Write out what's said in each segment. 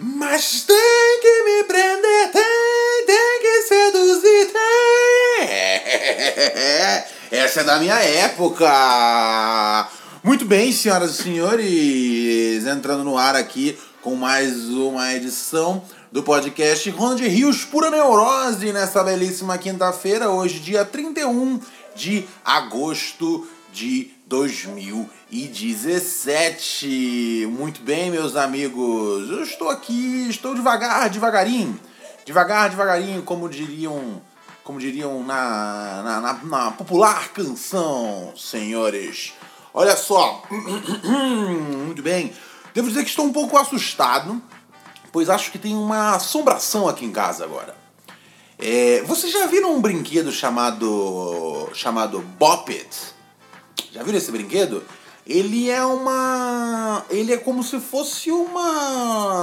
Mas tem que me prender, tem, tem que seduzir, tem. Essa é da minha época. Muito bem, senhoras e senhores, entrando no ar aqui com mais uma edição do podcast Ronald Rios Pura Neurose nessa belíssima quinta-feira, hoje dia 31 de agosto de 2017. Muito bem, meus amigos. Eu estou aqui, estou devagar, devagarinho. Devagar, devagarinho, como diriam, como diriam na, na, na, na popular canção, senhores. Olha só. Muito bem. Devo dizer que estou um pouco assustado, pois acho que tem uma assombração aqui em casa agora. É, vocês já viram um brinquedo chamado chamado Bop It? Já viram esse brinquedo? Ele é uma. Ele é como se fosse uma.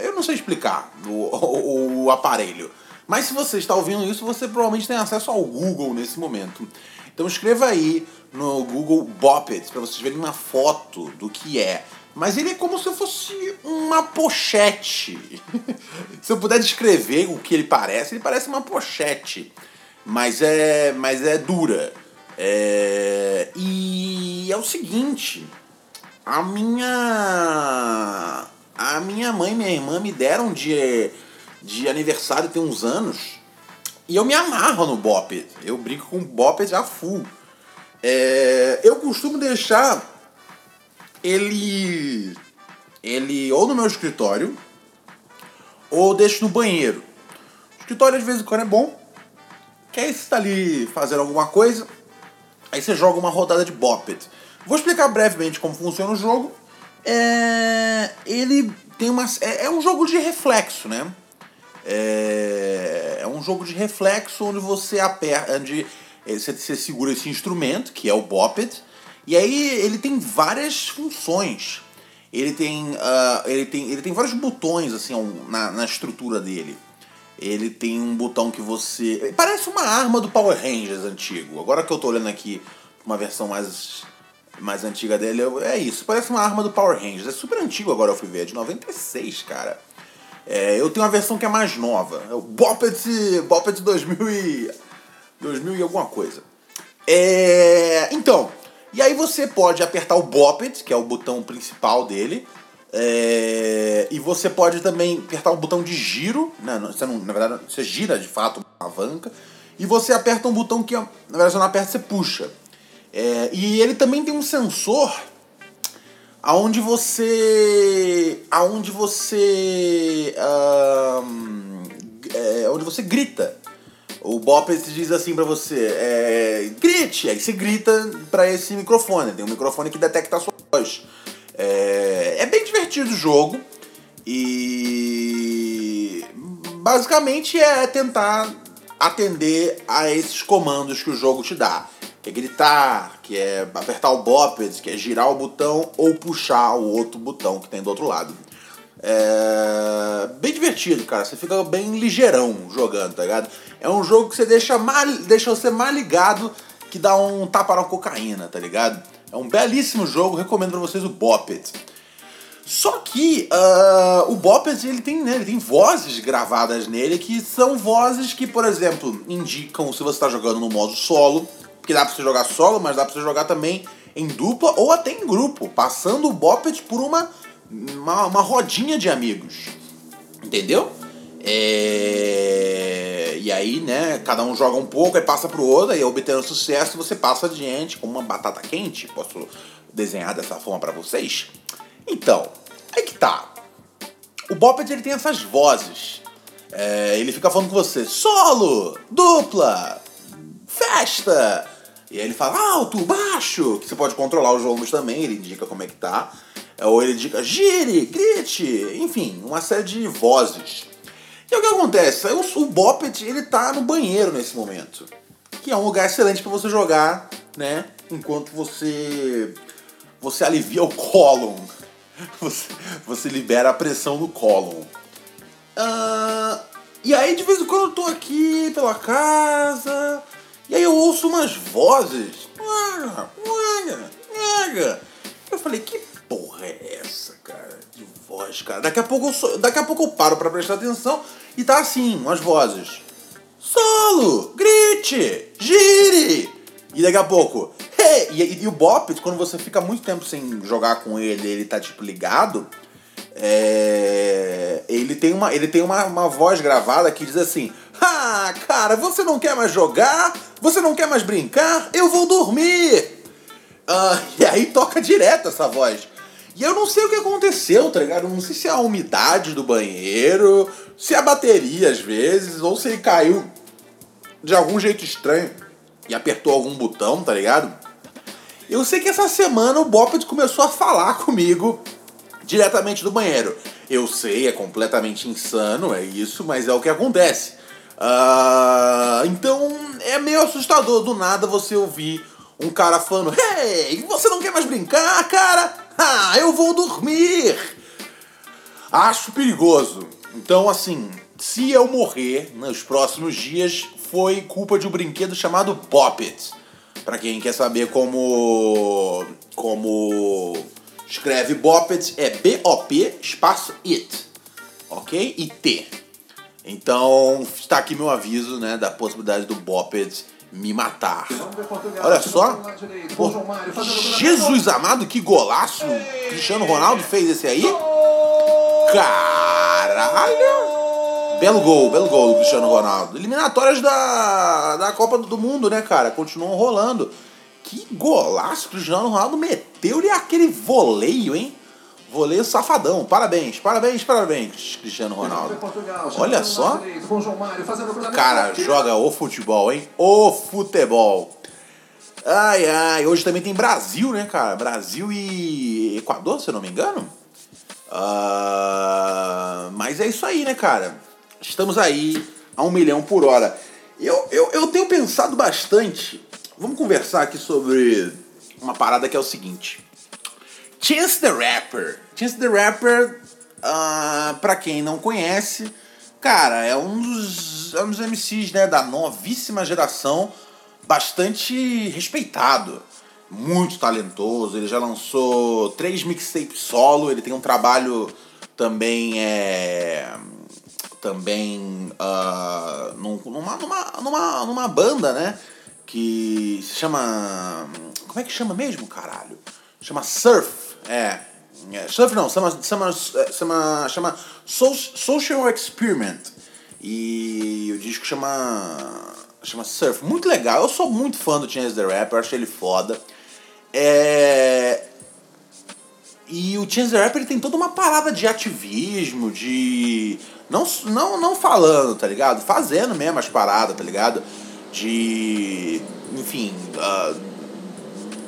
Eu não sei explicar o, o, o aparelho. Mas se você está ouvindo isso, você provavelmente tem acesso ao Google nesse momento. Então escreva aí no Google Bop It para vocês verem uma foto do que é. Mas ele é como se fosse uma pochete. se eu puder descrever o que ele parece, ele parece uma pochete. Mas é, mas é dura. É, e é o seguinte, a minha a minha mãe e minha irmã me deram de, de aniversário tem uns anos e eu me amarro no Bop. Eu brinco com Bop já full. É, eu costumo deixar ele ele ou no meu escritório ou deixo no banheiro. O escritório de vez em quando é bom. Que aí tá ali fazendo alguma coisa, Aí você joga uma rodada de Bop It. Vou explicar brevemente como funciona o jogo. É, ele tem uma. É, é um jogo de reflexo, né? É, é, um jogo de reflexo onde você aperta. Onde você, você segura esse instrumento, que é o Bop It, e aí ele tem várias funções. Ele tem, uh, ele tem, ele tem vários botões assim na, na estrutura dele. Ele tem um botão que você. Parece uma arma do Power Rangers antigo. Agora que eu tô olhando aqui uma versão mais, mais antiga dele, é isso. Parece uma arma do Power Rangers. É super antigo agora eu fui ver, é de 96, cara. É, eu tenho uma versão que é mais nova. É o Boppet, Boppet 2000 e, 2000 e alguma coisa. É, então, e aí você pode apertar o Boppet, que é o botão principal dele é, e você pode também apertar um botão de giro, né? você não, na verdade você gira de fato a alavanca, e você aperta um botão que, na verdade, você não aperta, você puxa. É, e ele também tem um sensor aonde você. aonde você. Um, é, onde você grita. O Bop diz assim para você, é, grite, aí você grita para esse microfone. Tem um microfone que detecta a sua voz. É, é bem divertido o jogo e basicamente é tentar atender a esses comandos que o jogo te dá. Que é gritar, que é apertar o boped, que é girar o botão ou puxar o outro botão que tem do outro lado. É bem divertido, cara. Você fica bem ligeirão jogando, tá ligado? É um jogo que você deixa, mal, deixa você mais ligado que dá um tapa na cocaína, tá ligado? É um belíssimo jogo, recomendo para vocês o Boppet. Só que uh, o Boppet ele tem, né, ele tem vozes gravadas nele que são vozes que, por exemplo, indicam se você está jogando no modo solo, porque dá para você jogar solo, mas dá para você jogar também em dupla ou até em grupo, passando o Boppet por uma, uma, uma rodinha de amigos. Entendeu? É... E aí, né, cada um joga um pouco, aí passa pro outro, aí obtendo sucesso, você passa adiante com uma batata quente. Posso desenhar dessa forma para vocês? Então, aí que tá. O Boppet ele tem essas vozes. É, ele fica falando com você, solo, dupla, festa. E aí ele fala alto, baixo, que você pode controlar os volumes também, ele indica como é que tá. Ou ele diga gire, grite, enfim, uma série de vozes. E o que acontece? O, o Boppet, ele tá no banheiro nesse momento. Que é um lugar excelente para você jogar, né? Enquanto você você alivia o cólon. Você, você libera a pressão no cólon. Uh, e aí, de vez em quando, eu tô aqui pela casa. E aí eu ouço umas vozes. Eu falei, que porra é essa, cara? De voz, cara. Daqui a pouco eu, sou, daqui a pouco eu paro pra prestar atenção e tá assim, umas vozes. Solo! Grite! Gire! E daqui a pouco. Hey! E, e, o Bop, quando você fica muito tempo sem jogar com ele, ele tá tipo ligado. É, ele tem, uma, ele tem uma, uma voz gravada que diz assim: Ah, cara, você não quer mais jogar? Você não quer mais brincar? Eu vou dormir! Uh, e aí toca direto essa voz. E eu não sei o que aconteceu, tá ligado? não sei se é a umidade do banheiro, se é a bateria às vezes, ou se ele caiu de algum jeito estranho e apertou algum botão, tá ligado? Eu sei que essa semana o Boppet começou a falar comigo diretamente do banheiro. Eu sei, é completamente insano, é isso, mas é o que acontece. Uh, então é meio assustador do nada você ouvir um cara falando: Hey, você não quer mais brincar, cara? Ah, eu vou dormir! Acho perigoso. Então, assim, se eu morrer nos próximos dias, foi culpa de um brinquedo chamado Poppet. Para quem quer saber como como escreve Boppet, é B-O-P espaço IT, ok? E T. Então, está aqui meu aviso, né, da possibilidade do Boppet me matar. Olha só. Pô, Jesus amado, que golaço Cristiano Ronaldo fez esse aí. Caralho! Belo gol, belo gol do Cristiano Ronaldo. Eliminatórias da, da Copa do Mundo, né, cara? Continuam rolando. Que golaço Cristiano Ronaldo meteu-lhe aquele voleio, hein? Voleio safadão. Parabéns, parabéns, parabéns, Cristiano Ronaldo. Olha só. Cara, joga o futebol, hein? O futebol. Ai, ai. Hoje também tem Brasil, né, cara? Brasil e Equador, se eu não me engano. Uh, mas é isso aí, né, cara? Estamos aí a um milhão por hora. Eu, eu, eu tenho pensado bastante. Vamos conversar aqui sobre uma parada que é o seguinte. Chance the Rapper. Chance the Rapper, uh, pra quem não conhece, cara, é um dos, é um dos MCs né, da novíssima geração, bastante respeitado, muito talentoso. Ele já lançou três mixtapes solo, ele tem um trabalho também é também uh, numa, numa, numa, numa banda, né? Que se chama. Como é que chama mesmo, caralho? Chama Surf. É. é surf não, chama, chama, chama, chama Social Experiment. E o disco chama. chama Surf. Muito legal. Eu sou muito fã do Chance the Rapper, acho ele foda. É. E o Chance the Rapper ele tem toda uma parada de ativismo, de. Não, não, não falando, tá ligado? Fazendo mesmo as paradas, tá ligado? De. Enfim. Uh,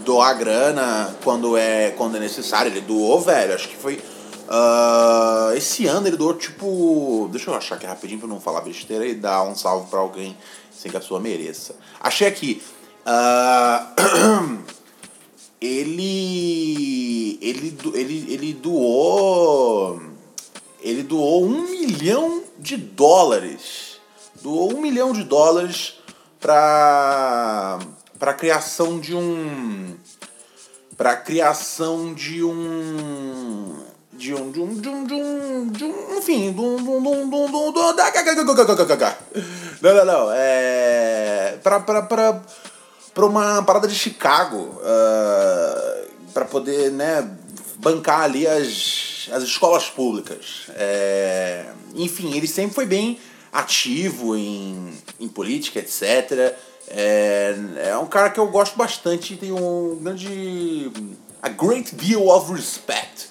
doar grana quando é, quando é necessário. Ele doou, velho, acho que foi. Uh, esse ano ele doou tipo. Deixa eu achar aqui rapidinho pra não falar besteira e dar um salve pra alguém sem que a pessoa mereça. Achei aqui. Uh, ele, ele. Ele. Ele doou. Ele doou um milhão de dólares. Doou um milhão de dólares pra para a criação de um para a criação de um de um de um de um de um, de um enfim de um, de um, de um, um, um não não não é para para para para uma parada de Chicago uh, para poder né bancar ali as, as escolas públicas é, enfim ele sempre foi bem ativo em, em política etc é, é um cara que eu gosto bastante e tem um grande. A great deal of respect.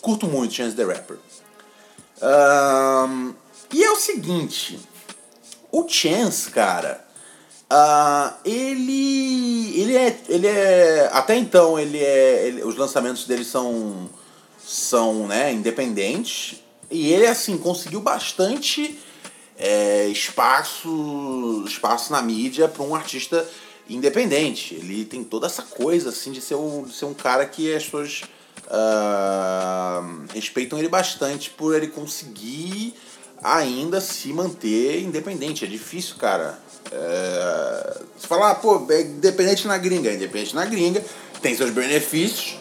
Curto muito Chance the Rapper. Um, e é o seguinte: o Chance, cara, uh, ele. Ele é, ele é. Até então, ele é. Ele, os lançamentos dele são. são né, independentes. E ele, assim, conseguiu bastante é, espaço, espaço na mídia para um artista independente. Ele tem toda essa coisa, assim, de ser um, de ser um cara que as pessoas uh, respeitam ele bastante por ele conseguir ainda se manter independente. É difícil, cara. É... Você falar, ah, pô, é independente na gringa. É independente na gringa, tem seus benefícios.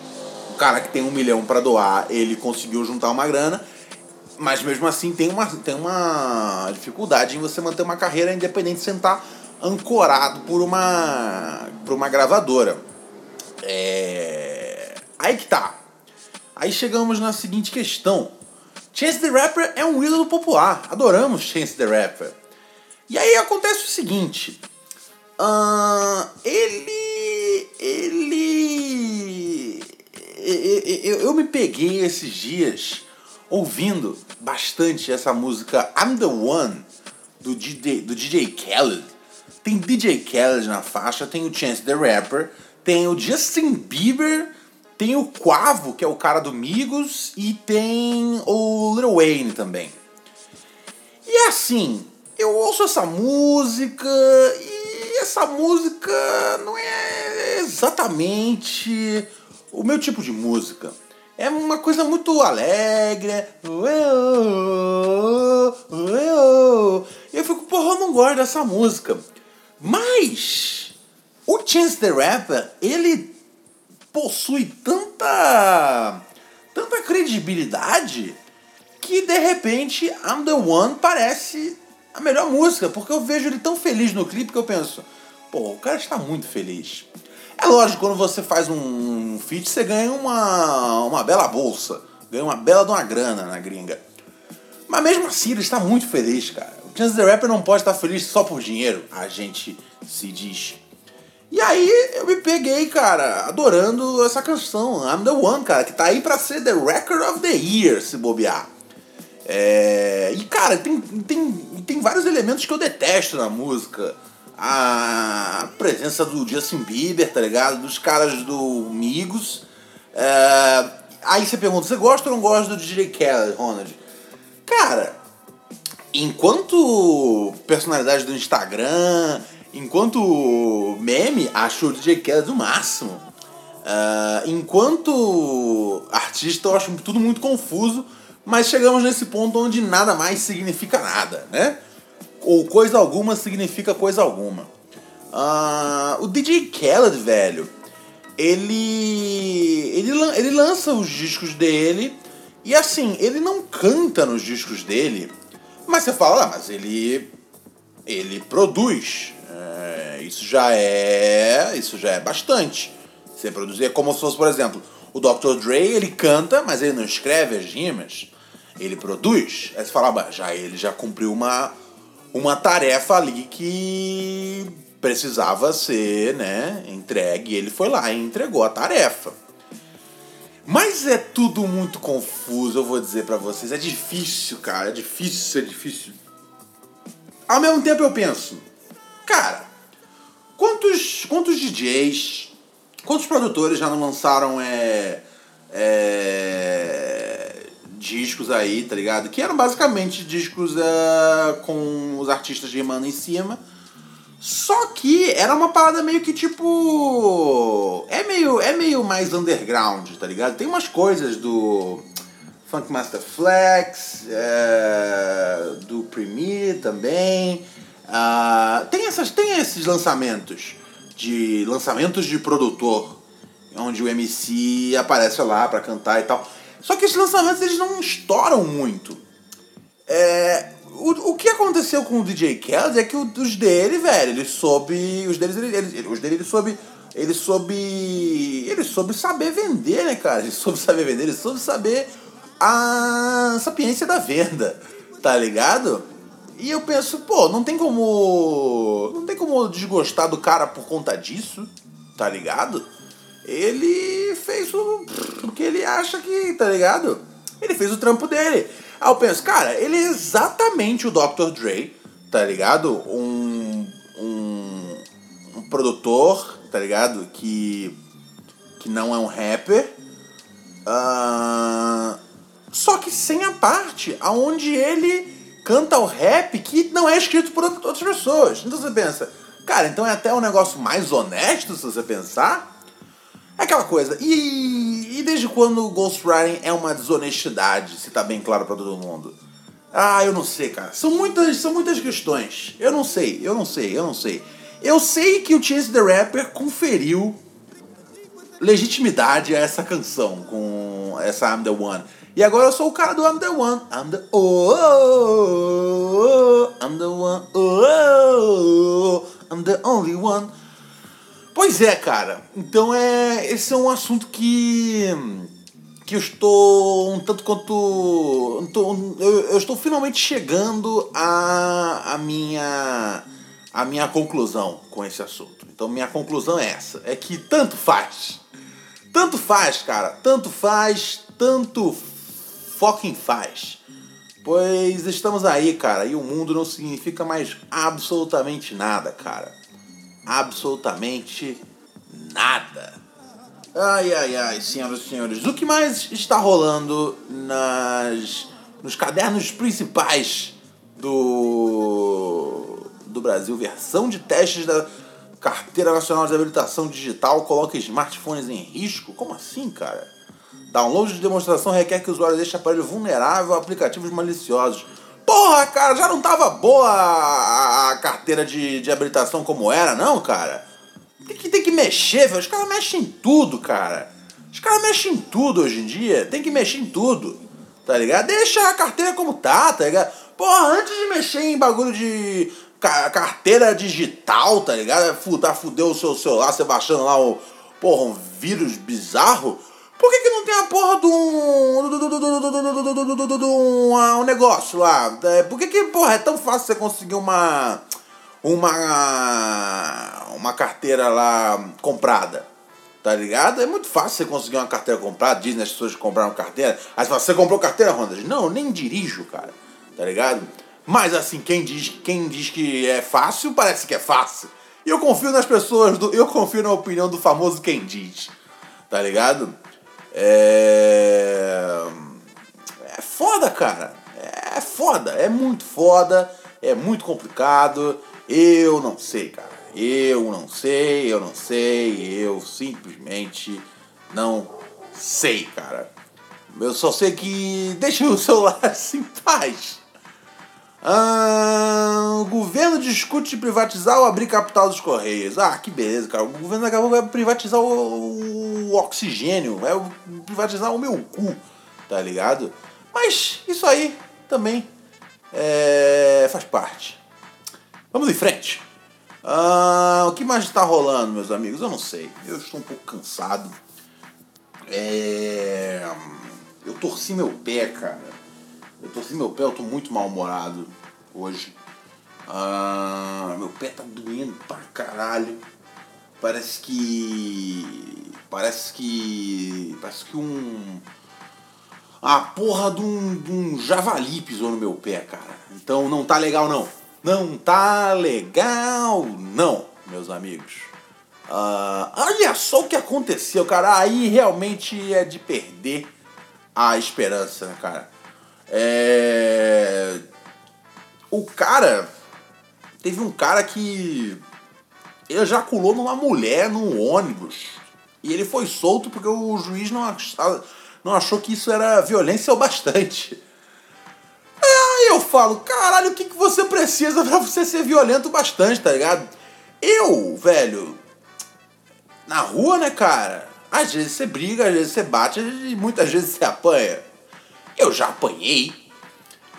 O cara que tem um milhão para doar, ele conseguiu juntar uma grana. Mas mesmo assim tem uma, tem uma dificuldade em você manter uma carreira independente sem estar ancorado por uma, por uma gravadora. É... Aí que tá. Aí chegamos na seguinte questão. Chance the Rapper é um ídolo popular. Adoramos Chance the Rapper. E aí acontece o seguinte. Uh, ele. Ele. Eu, eu me peguei esses dias ouvindo bastante essa música I'm the One do DJ, do DJ Khaled. Tem DJ Khaled na faixa, tem o Chance the Rapper, tem o Justin Bieber tem o Quavo, que é o cara do Migos, e tem o Lil Wayne também. E assim, eu ouço essa música e essa música não é exatamente o meu tipo de música. É uma coisa muito alegre. Eu fico, porra, eu não gosto dessa música. Mas o Chance the Rapper, ele possui tanta tanta credibilidade que de repente I'm the One parece a melhor música, porque eu vejo ele tão feliz no clipe que eu penso, pô, o cara está muito feliz. É lógico, quando você faz um feat, você ganha uma, uma bela bolsa, ganha uma bela de uma grana na gringa. Mas mesmo assim, ele está muito feliz, cara. O Chance the Rapper não pode estar feliz só por dinheiro, a gente se diz. E aí eu me peguei, cara, adorando essa canção, I'm the One, cara, que tá aí pra ser The Record of the Year, se bobear. É... E, cara, tem, tem, tem vários elementos que eu detesto na música. A presença do Justin Bieber, tá ligado? Dos caras do Migos. É... Aí você pergunta, você gosta ou não gosta do DJ Khaled, Ronald? Cara, enquanto personalidade do Instagram Enquanto meme, acho o DJ Khaled o máximo. Uh, enquanto artista, eu acho tudo muito confuso, mas chegamos nesse ponto onde nada mais significa nada, né? Ou coisa alguma significa coisa alguma. Uh, o DJ Khaled, velho, ele, ele, ele lança os discos dele e assim, ele não canta nos discos dele, mas você fala, ah, mas ele, ele produz isso já é. Isso já é bastante. Você produzir. É como se fosse, por exemplo, o Dr. Dre, ele canta, mas ele não escreve as rimas. Ele produz. Aí você fala, já ele já cumpriu uma, uma tarefa ali que precisava ser, né, entregue. Ele foi lá e entregou a tarefa. Mas é tudo muito confuso, eu vou dizer para vocês. É difícil, cara. É difícil, é difícil. Ao mesmo tempo eu penso, cara, Quantos, quantos DJs, quantos produtores já não lançaram é, é, discos aí, tá ligado? Que eram basicamente discos é, com os artistas rimando em cima. Só que era uma parada meio que tipo. É meio, é meio mais underground, tá ligado? Tem umas coisas do Funk Master Flex, é, do Premiere também. Uh, tem, essas, tem esses lançamentos de lançamentos de produtor, onde o MC aparece lá para cantar e tal. Só que esses lançamentos eles não estouram muito. É, o, o que aconteceu com o DJ Khaled é que os dele, velho, ele soube. Os deles, ele, ele, os dele ele soube. Ele soube. Ele soube saber vender, né, cara? Ele soube saber vender, ele soube saber a sapiência da venda, tá ligado? E eu penso, pô, não tem como. Não tem como desgostar do cara por conta disso, tá ligado? Ele fez o, o que ele acha que, tá ligado? Ele fez o trampo dele. Aí eu penso, cara, ele é exatamente o Dr. Dre, tá ligado? Um, um, um produtor, tá ligado? Que, que não é um rapper, Uh, só que sem a parte aonde ele canta o rap que não é escrito por outras pessoas. Então você pensa, cara, então é até um negócio mais honesto se você pensar. É aquela coisa. E, e desde quando o ghostwriting é uma desonestidade, se tá bem claro para todo mundo? Ah, eu não sei, cara. São muitas, são muitas questões. Eu não sei, eu não sei, eu não sei. Eu sei que o Chance the Rapper conferiu legitimidade a essa canção com essa I'm the One. E agora eu sou o cara do I'm the One. I'm the oh, oh, oh I'm the one. Oh, I'm the only one. Pois é, cara. Então é esse é um assunto que que eu estou um tanto quanto eu, eu estou finalmente chegando a, a minha a minha conclusão com esse assunto. Então minha conclusão é essa, é que tanto faz. Tanto faz, cara. Tanto faz, tanto fucking faz. Pois estamos aí, cara, e o mundo não significa mais absolutamente nada, cara. Absolutamente nada. Ai, ai, ai, senhoras e senhores. O que mais está rolando nas, nos cadernos principais do, do Brasil? Versão de testes da Carteira Nacional de Habilitação Digital coloca smartphones em risco? Como assim, cara? Download de demonstração requer que o usuário deixe aparelho vulnerável a aplicativos maliciosos. Porra, cara, já não tava boa a, carteira de, de habilitação como era, não, cara? Tem que, tem que mexer, velho. Os caras mexem em tudo, cara. Os caras mexem em tudo hoje em dia. Tem que mexer em tudo. Tá ligado? Deixa a carteira como tá, tá ligado? Porra, antes de mexer em bagulho de carteira digital, tá ligado? Tá fudeu o seu celular, você baixando lá o. Porra, um vírus bizarro. Por que, que não tem a porra de um. um negócio lá? Por que, que, porra, é tão fácil você conseguir uma. Uma. Uma carteira lá comprada? Tá ligado? É muito fácil você conseguir uma carteira comprada. Dizem as pessoas compraram carteira. Aí você comprou carteira, Honda? Não, eu nem dirijo, cara. Tá ligado? Mas assim, quem diz, quem diz que é fácil, parece que é fácil. E eu confio nas pessoas, do, eu confio na opinião do famoso quem diz. Tá ligado? É. É foda, cara. É foda. É muito foda. É muito complicado. Eu não sei, cara. Eu não sei, eu não sei. Eu simplesmente não sei, cara. Eu só sei que deixa o celular assim em paz. Ah, o governo discute privatizar ou abrir capital dos Correios. Ah, que beleza, cara. O governo acabou vai privatizar o, o oxigênio, vai privatizar o meu cu, tá ligado? Mas isso aí também é, faz parte. Vamos em frente. Ah, o que mais está rolando, meus amigos? Eu não sei. Eu estou um pouco cansado. É... Eu torci meu pé, cara. Eu torci meu pé, eu tô muito mal-humorado hoje. Ah, meu pé tá doendo pra caralho. Parece que. Parece que. Parece que um. A porra de um, de um javali pisou no meu pé, cara. Então não tá legal não. Não tá legal não, meus amigos. Uh, olha só o que aconteceu, cara. Aí realmente é de perder a esperança, né, cara? É... O cara. Teve um cara que ejaculou numa mulher num ônibus. E ele foi solto porque o juiz não achou, não achou que isso era violência o bastante. Aí eu falo, caralho, o que, que você precisa para você ser violento bastante, tá ligado? Eu, velho, na rua, né, cara? Às vezes você briga, às vezes você bate, e muitas vezes você apanha. Eu já apanhei.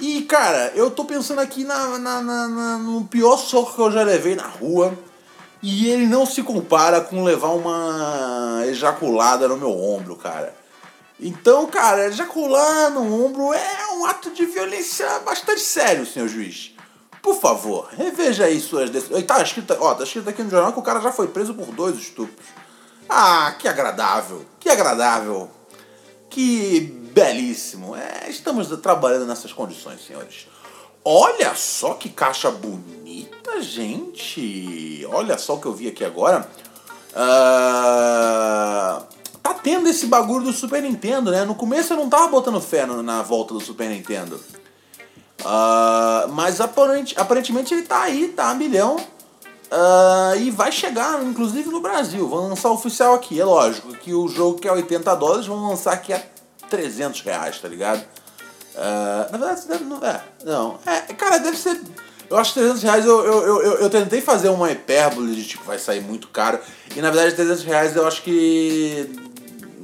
E, cara, eu tô pensando aqui na, na, na, na, no pior soco que eu já levei na rua. E ele não se compara com levar uma ejaculada no meu ombro, cara. Então, cara, ejacular no ombro é um ato de violência bastante sério, senhor juiz. Por favor, reveja aí suas decisões. Tá escrito, ó, tá escrito aqui no jornal que o cara já foi preso por dois estupros. Ah, que agradável, que agradável. Que belíssimo. É, estamos trabalhando nessas condições, senhores. Olha só que caixa bonita, gente. Olha só o que eu vi aqui agora. Uh, tá tendo esse bagulho do Super Nintendo, né? No começo eu não tava botando fé na volta do Super Nintendo. Uh, mas aparente, aparentemente ele tá aí, tá a milhão. Uh, e vai chegar, inclusive, no Brasil. Vão lançar oficial aqui. É lógico que o jogo que é 80 dólares vão lançar aqui a 300 reais, tá ligado? Uh, na verdade, deve, não, é, não. É, cara, deve ser. Eu acho que 300 reais eu, eu, eu, eu, tentei fazer uma hipérbole de tipo, vai sair muito caro. E na verdade, 300 reais eu acho que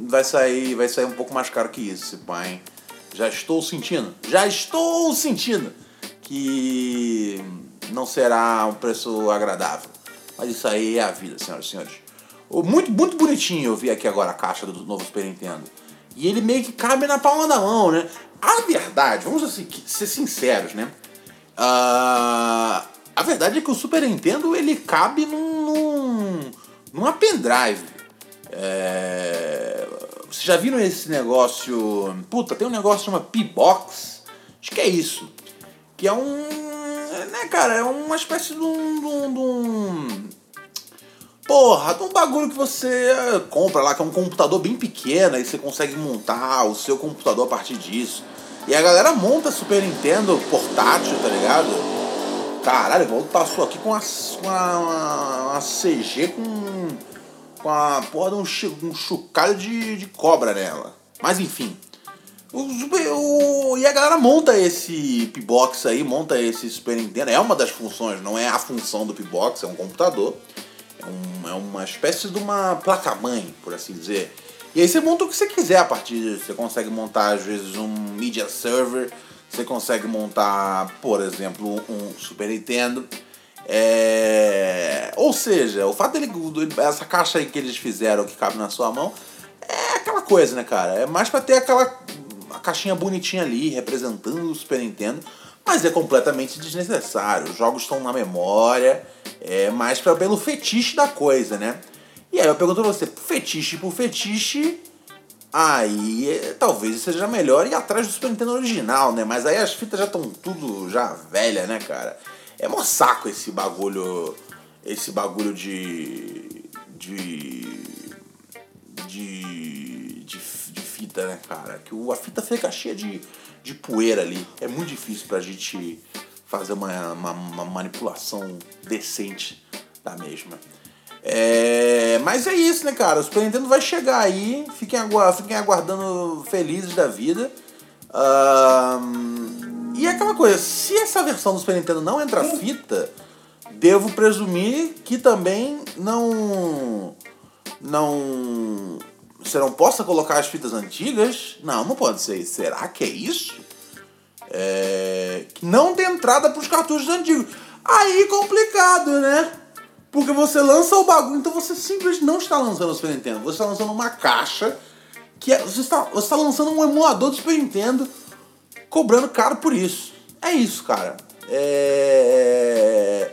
vai sair, vai sair um pouco mais caro que isso, pai. Já estou sentindo, já estou sentindo que não será um preço agradável. Mas isso aí é a vida, senhoras e senhores. Muito, muito bonitinho eu vi aqui agora a caixa do novo Super Nintendo. E ele meio que cabe na palma da mão, né? A verdade, vamos assim, ser sinceros, né? Uh, a verdade é que o Super Nintendo ele cabe num, num, numa pendrive. É, vocês já viram esse negócio? Puta, tem um negócio que chama P-Box. Acho que é isso. Que é um. Né, cara? É uma espécie de um. De um, de um porra, de um bagulho que você compra lá, que é um computador bem pequeno, aí você consegue montar o seu computador a partir disso. E a galera monta Super Nintendo portátil, tá ligado? Caralho, o passou aqui com uma, uma, uma CG com, com a porra de um, um chocalho de, de cobra nela. Mas enfim. O, o, e a galera monta esse P-Box aí, monta esse Super Nintendo. É uma das funções, não é a função do P-Box, é um computador. É, um, é uma espécie de uma placa-mãe, por assim dizer. E aí você monta o que você quiser a partir disso. Você consegue montar, às vezes, um media server. Você consegue montar, por exemplo, um Super Nintendo. É... Ou seja, o fato dele. Essa caixa aí que eles fizeram que cabe na sua mão é aquela coisa, né, cara? É mais para ter aquela a caixinha bonitinha ali representando o Super Nintendo, mas é completamente desnecessário. Os jogos estão na memória, é mais para pelo fetiche da coisa, né? E aí eu pergunto pra você, fetiche por fetiche, aí é, talvez seja melhor ir atrás do Super Nintendo original, né? Mas aí as fitas já estão tudo já velha, né, cara? É mó saco esse bagulho. Esse bagulho de. de. de. de, de fita, né, cara? Que a fita fica cheia de, de poeira ali. É muito difícil pra gente fazer uma, uma, uma manipulação decente da mesma. É, mas é isso, né, cara? O Super Nintendo vai chegar aí. Fiquem, agu fiquem aguardando felizes da vida. Um, e é aquela coisa, se essa versão do Super Nintendo não entra fita, devo presumir que também não. Não. Você não possa colocar as fitas antigas? Não, não pode ser. Será que é isso? É, não tem entrada para os cartuchos antigos. Aí complicado, né? Porque você lança o bagulho, então você simplesmente não está lançando o Super Nintendo. Você está lançando uma caixa que é, você, está, você está lançando um emulador do Super Nintendo cobrando caro por isso. É isso, cara. É,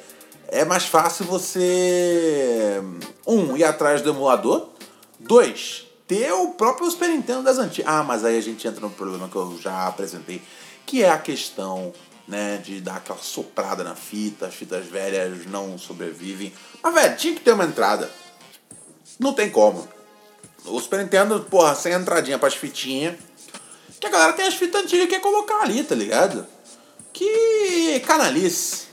é mais fácil você, um, ir atrás do emulador. Dois, ter o próprio Super Nintendo das antigas. Ah, mas aí a gente entra no problema que eu já apresentei, que é a questão né, de dar aquela soprada na fita, as fitas velhas não sobrevivem. Mas, velho, tinha que ter uma entrada. Não tem como. O Super Nintendo, porra, sem entradinha pras fitinhas. Que a galera tem as fitas antigas que quer colocar ali, tá ligado? Que canalice.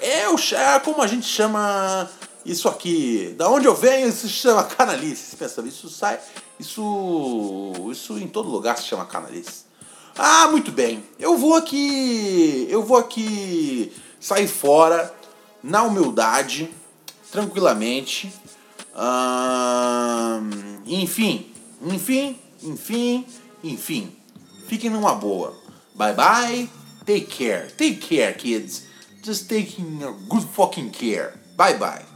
É, o, é como a gente chama isso aqui. Da onde eu venho, isso se chama canalice. Você pensa, isso sai. Isso. Isso em todo lugar se chama canalice. Ah, muito bem. Eu vou aqui. Eu vou aqui sair fora na humildade, tranquilamente. enfim, enfim, enfim, enfim. Fiquem numa boa. Bye bye. Take care. Take care, kids. Just taking a good fucking care. Bye bye.